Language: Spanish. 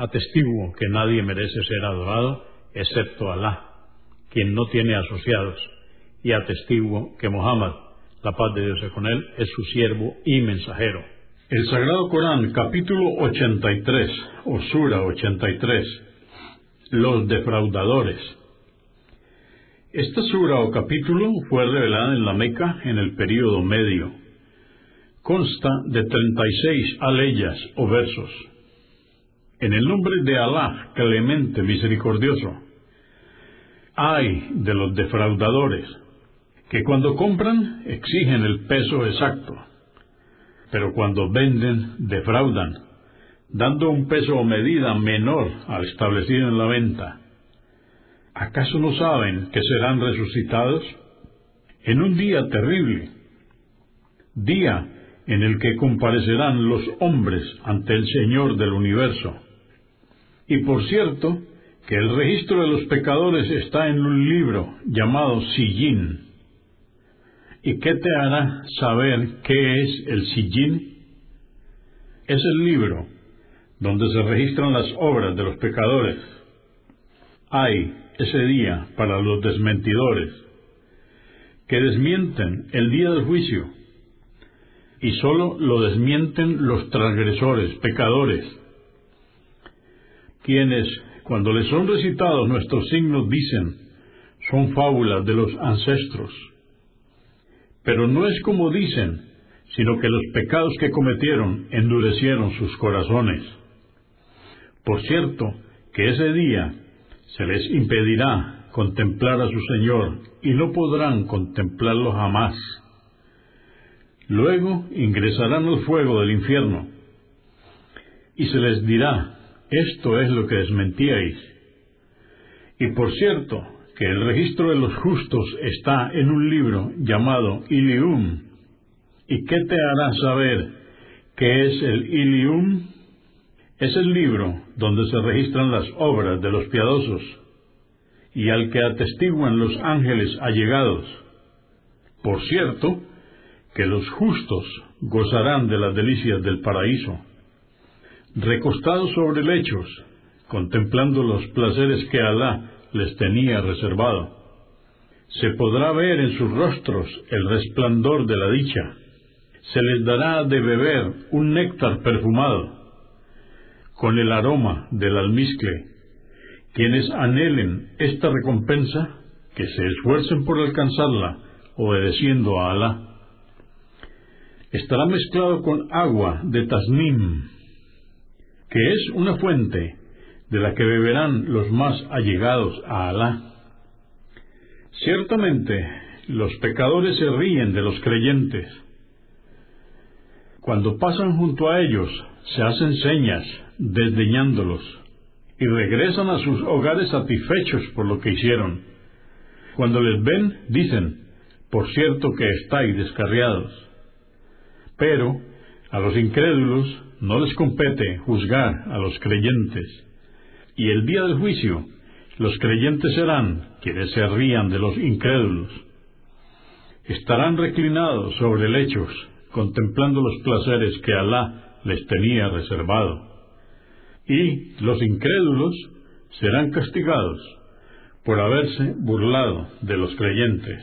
Atestiguo que nadie merece ser adorado excepto Alá, quien no tiene asociados, y atestiguo que Muhammad, la paz de Dios es con él, es su siervo y mensajero. El Sagrado Corán, capítulo 83, o Sura 83, los defraudadores. Esta sura o capítulo fue revelada en la Meca en el período medio. Consta de 36 aleyas o versos. En el nombre de Alá, clemente, misericordioso. Ay de los defraudadores, que cuando compran exigen el peso exacto, pero cuando venden defraudan, dando un peso o medida menor al establecido en la venta. ¿Acaso no saben que serán resucitados? En un día terrible, día en el que comparecerán los hombres ante el Señor del universo y por cierto, que el registro de los pecadores está en un libro llamado Sillín. ¿Y qué te hará saber qué es el Sillín? Es el libro donde se registran las obras de los pecadores. Hay ese día para los desmentidores, que desmienten el día del juicio, y sólo lo desmienten los transgresores, pecadores, quienes, cuando les son recitados nuestros signos, dicen, son fábulas de los ancestros. Pero no es como dicen, sino que los pecados que cometieron endurecieron sus corazones. Por cierto, que ese día se les impedirá contemplar a su Señor y no podrán contemplarlo jamás. Luego ingresarán al fuego del infierno y se les dirá, esto es lo que desmentíais. Y por cierto, que el registro de los justos está en un libro llamado Ilium. ¿Y qué te hará saber qué es el Ilium? Es el libro donde se registran las obras de los piadosos y al que atestiguan los ángeles allegados. Por cierto, que los justos gozarán de las delicias del paraíso recostados sobre lechos, contemplando los placeres que Alá les tenía reservado. Se podrá ver en sus rostros el resplandor de la dicha. Se les dará de beber un néctar perfumado, con el aroma del almizcle. Quienes anhelen esta recompensa, que se esfuercen por alcanzarla, obedeciendo a Alá. Estará mezclado con agua de tasnim, que es una fuente de la que beberán los más allegados a Alá. Ciertamente, los pecadores se ríen de los creyentes. Cuando pasan junto a ellos, se hacen señas, desdeñándolos, y regresan a sus hogares satisfechos por lo que hicieron. Cuando les ven, dicen, por cierto que estáis descarriados. Pero, a los incrédulos, no les compete juzgar a los creyentes. Y el día del juicio, los creyentes serán quienes se rían de los incrédulos. Estarán reclinados sobre lechos, contemplando los placeres que Alá les tenía reservado. Y los incrédulos serán castigados por haberse burlado de los creyentes.